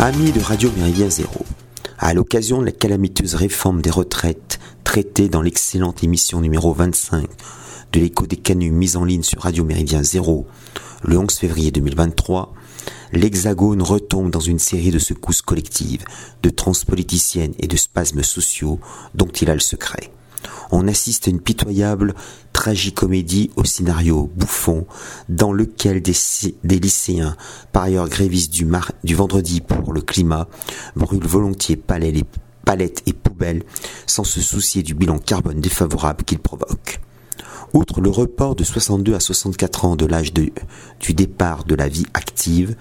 Amis de Radio Méridien Zéro, à l'occasion de la calamiteuse réforme des retraites traitée dans l'excellente émission numéro 25 de l'écho des canuts mise en ligne sur Radio Méridien Zéro le 11 février 2023, l'Hexagone retombe dans une série de secousses collectives, de transpoliticiennes et de spasmes sociaux dont il a le secret. On assiste à une pitoyable tragicomédie au scénario bouffon dans lequel des, lycéens, par ailleurs grévistes du, vendredi pour le climat, brûlent volontiers palettes et poubelles sans se soucier du bilan carbone défavorable qu'ils provoquent. Outre le report de 62 à 64 ans de l'âge du départ de la vie active,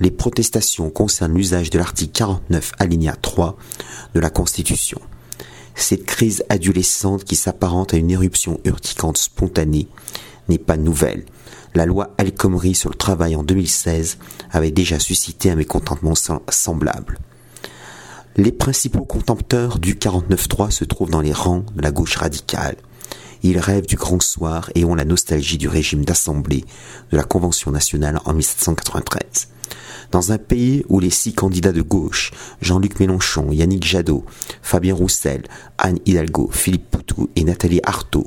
les protestations concernent l'usage de l'article 49 alinéa 3 de la Constitution. Cette crise adolescente qui s'apparente à une éruption urticante spontanée n'est pas nouvelle. La loi El Khomri sur le travail en 2016 avait déjà suscité un mécontentement semblable. Les principaux contempteurs du 49-3 se trouvent dans les rangs de la gauche radicale. Ils rêvent du grand soir et ont la nostalgie du régime d'assemblée de la Convention nationale en 1793. Dans un pays où les six candidats de gauche, Jean-Luc Mélenchon, Yannick Jadot, Fabien Roussel, Anne Hidalgo, Philippe Poutou et Nathalie Arthaud,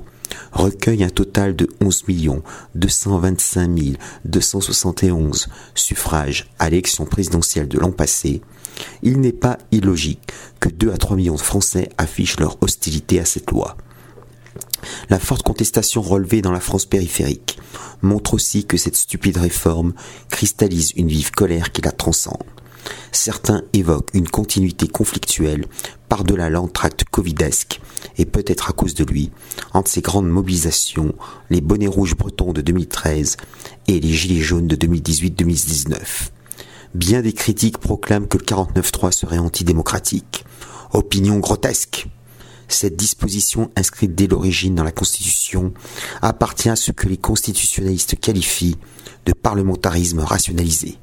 recueillent un total de 11 225 271 suffrages à l'élection présidentielle de l'an passé, il n'est pas illogique que 2 à 3 millions de Français affichent leur hostilité à cette loi. La forte contestation relevée dans la France périphérique montre aussi que cette stupide réforme cristallise une vive colère qui la transcende. Certains évoquent une continuité conflictuelle par-delà l'entracte covidesque et peut-être à cause de lui, entre ces grandes mobilisations, les bonnets rouges bretons de 2013 et les gilets jaunes de 2018-2019. Bien des critiques proclament que le 49-3 serait antidémocratique. Opinion grotesque. Cette disposition inscrite dès l'origine dans la Constitution appartient à ce que les constitutionnalistes qualifient de parlementarisme rationalisé.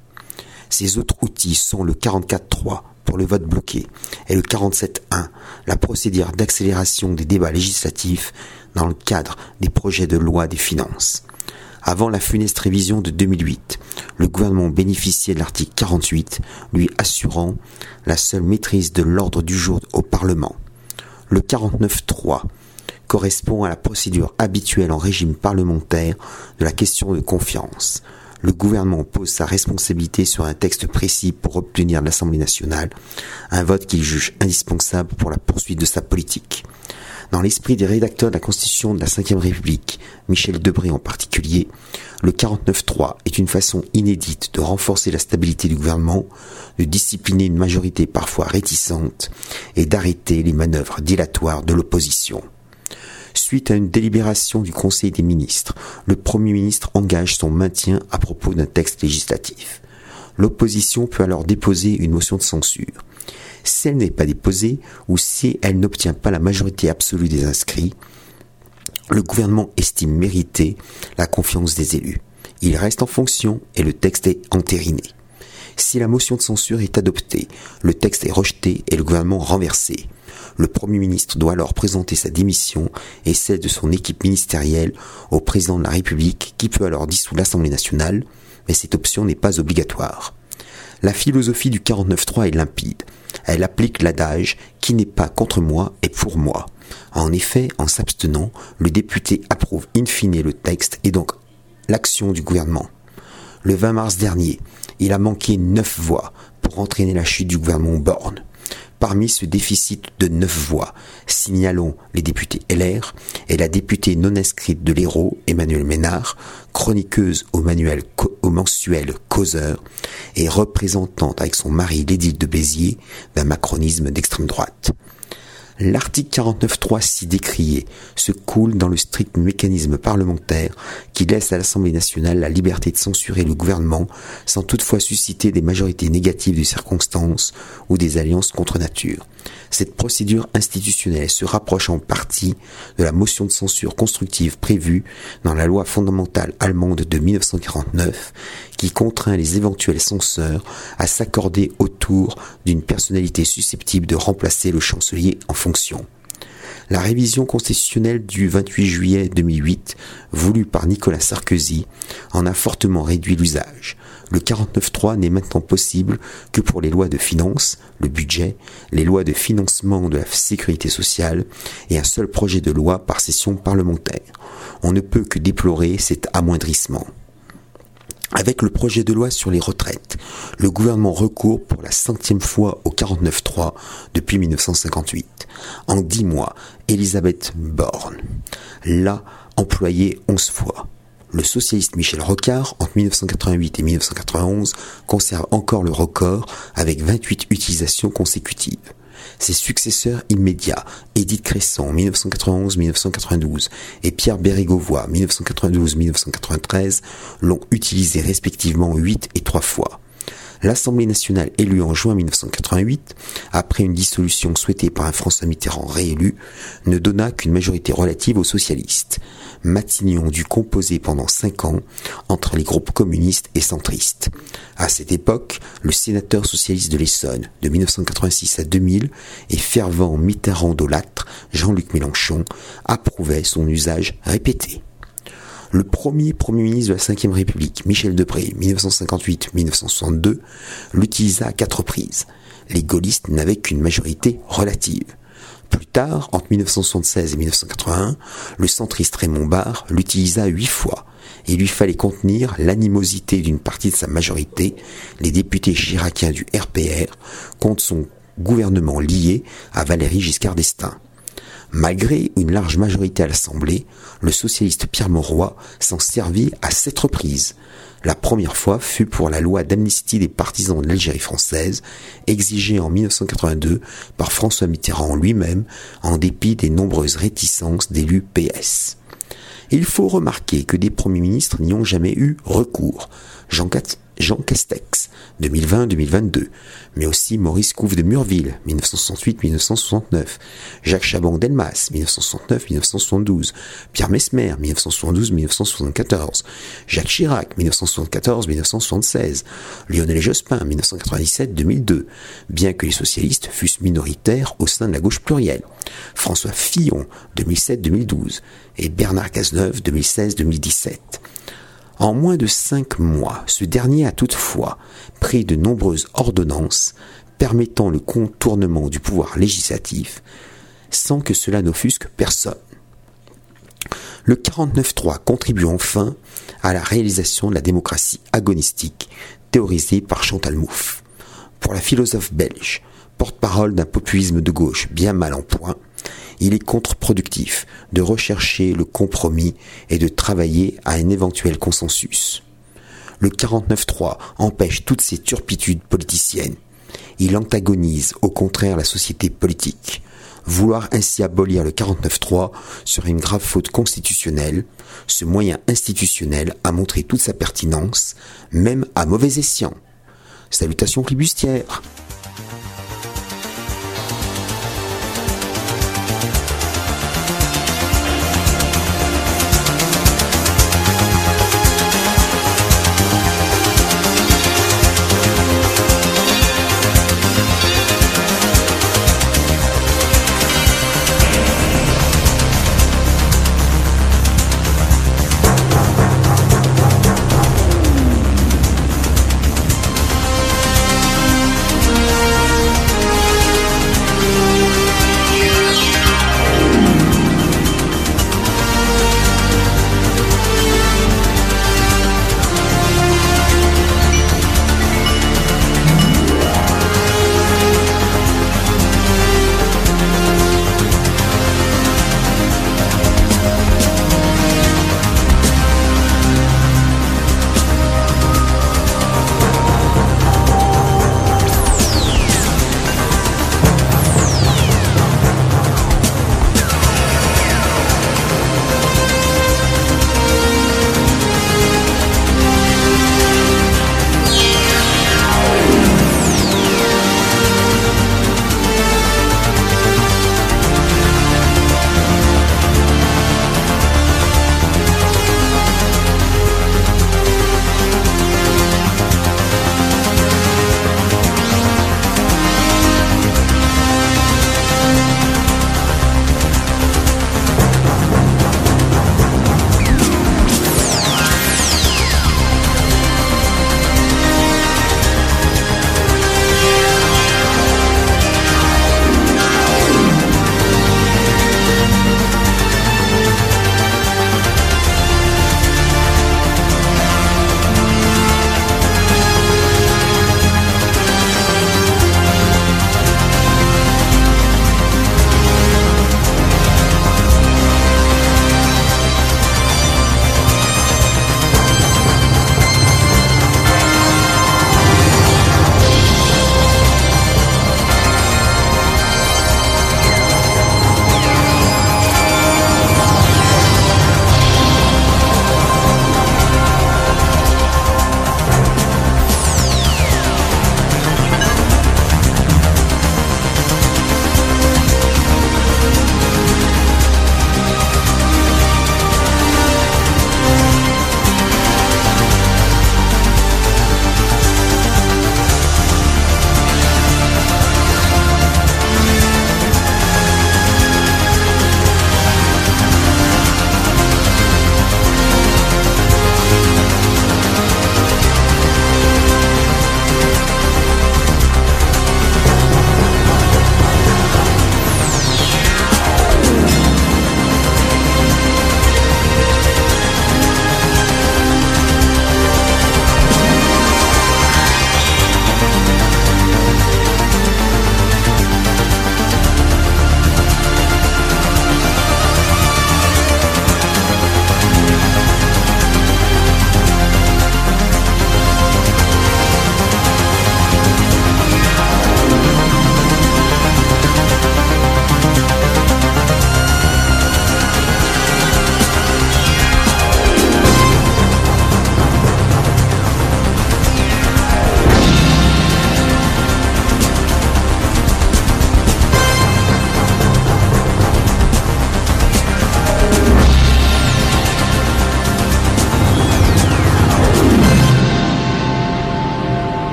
Ces autres outils sont le 44.3 pour le vote bloqué et le 47.1, la procédure d'accélération des débats législatifs dans le cadre des projets de loi des finances. Avant la funeste révision de 2008, le gouvernement bénéficiait de l'article 48, lui assurant la seule maîtrise de l'ordre du jour au Parlement. Le 49.3 correspond à la procédure habituelle en régime parlementaire de la question de confiance. Le gouvernement pose sa responsabilité sur un texte précis pour obtenir de l'Assemblée nationale un vote qu'il juge indispensable pour la poursuite de sa politique. Dans l'esprit des rédacteurs de la Constitution de la Ve République, Michel Debré en particulier, le 49.3 est une façon inédite de renforcer la stabilité du gouvernement, de discipliner une majorité parfois réticente et d'arrêter les manœuvres dilatoires de l'opposition. Suite à une délibération du Conseil des ministres, le Premier ministre engage son maintien à propos d'un texte législatif. L'opposition peut alors déposer une motion de censure. Si elle n'est pas déposée ou si elle n'obtient pas la majorité absolue des inscrits, le gouvernement estime mériter la confiance des élus. Il reste en fonction et le texte est entériné. Si la motion de censure est adoptée, le texte est rejeté et le gouvernement renversé. Le Premier ministre doit alors présenter sa démission et celle de son équipe ministérielle au président de la République qui peut alors dissoudre l'Assemblée nationale, mais cette option n'est pas obligatoire. La philosophie du 49.3 est limpide. Elle applique l'adage qui n'est pas contre moi est pour moi. En effet, en s'abstenant, le député approuve in fine le texte et donc l'action du gouvernement. Le 20 mars dernier, il a manqué neuf voix pour entraîner la chute du gouvernement Borne. Parmi ce déficit de neuf voix, signalons les députés LR et la députée non inscrite de l'Hérault, Emmanuel Ménard, chroniqueuse au, manuel, au mensuel Causeur et représentante avec son mari l'édile de Béziers d'un macronisme d'extrême droite. L'article 49.3 si décrié se coule dans le strict mécanisme parlementaire qui laisse à l'Assemblée nationale la liberté de censurer le gouvernement sans toutefois susciter des majorités négatives de circonstances ou des alliances contre nature. Cette procédure institutionnelle se rapproche en partie de la motion de censure constructive prévue dans la loi fondamentale allemande de 1949 qui contraint les éventuels censeurs à s'accorder autour d'une personnalité susceptible de remplacer le chancelier en fonction. La révision constitutionnelle du 28 juillet 2008, voulue par Nicolas Sarkozy, en a fortement réduit l'usage. Le 49.3 n'est maintenant possible que pour les lois de finances, le budget, les lois de financement de la sécurité sociale et un seul projet de loi par session parlementaire. On ne peut que déplorer cet amoindrissement. Avec le projet de loi sur les retraites, le gouvernement recourt pour la centième fois au 49.3 depuis 1958. En dix mois, Elisabeth Borne l'a employé onze fois. Le socialiste Michel Rocard, entre 1988 et 1991, conserve encore le record avec 28 utilisations consécutives. Ses successeurs immédiats, Édith Cresson 1991-1992 et Pierre Bérégovoy 1992-1993, l'ont utilisé respectivement 8 et 3 fois. L'Assemblée nationale élue en juin 1988, après une dissolution souhaitée par un François Mitterrand réélu, ne donna qu'une majorité relative aux socialistes. Matignon dut composer pendant cinq ans entre les groupes communistes et centristes. À cette époque, le sénateur socialiste de l'Essonne, de 1986 à 2000, et fervent Mitterrand-dolâtre, Jean-Luc Mélenchon, approuvait son usage répété. Le premier Premier ministre de la Ve République, Michel Debré, 1958-1962, l'utilisa à quatre reprises. Les gaullistes n'avaient qu'une majorité relative. Plus tard, entre 1976 et 1981, le centriste Raymond Barre l'utilisa huit fois. Il lui fallait contenir l'animosité d'une partie de sa majorité, les députés chiraciens du RPR, contre son gouvernement lié à Valéry Giscard d'Estaing. Malgré une large majorité à l'Assemblée, le socialiste Pierre Mauroy s'en servit à sept reprises. La première fois fut pour la loi d'amnistie des partisans de l'Algérie française, exigée en 1982 par François Mitterrand lui-même, en dépit des nombreuses réticences d'élus PS. Il faut remarquer que des premiers ministres n'y ont jamais eu recours. Jean, Jean Castex, 2020-2022, mais aussi Maurice Couve de Murville, 1968-1969, Jacques Chaban-Delmas, 1969-1972, Pierre Mesmer, 1972-1974, Jacques Chirac, 1974-1976, Lionel Jospin, 1997-2002, bien que les socialistes fussent minoritaires au sein de la gauche plurielle, François Fillon, 2007-2012, et Bernard Cazeneuve, 2016-2017. En moins de cinq mois, ce dernier a toutefois pris de nombreuses ordonnances permettant le contournement du pouvoir législatif sans que cela n'offusque personne. Le 49.3 contribue enfin à la réalisation de la démocratie agonistique théorisée par Chantal Mouffe. Pour la philosophe belge, porte-parole d'un populisme de gauche bien mal en point, il est contre-productif de rechercher le compromis et de travailler à un éventuel consensus. Le 49-3 empêche toutes ces turpitudes politiciennes. Il antagonise au contraire la société politique. Vouloir ainsi abolir le 49-3 serait une grave faute constitutionnelle. Ce moyen institutionnel a montré toute sa pertinence, même à mauvais escient. Salutations flibustières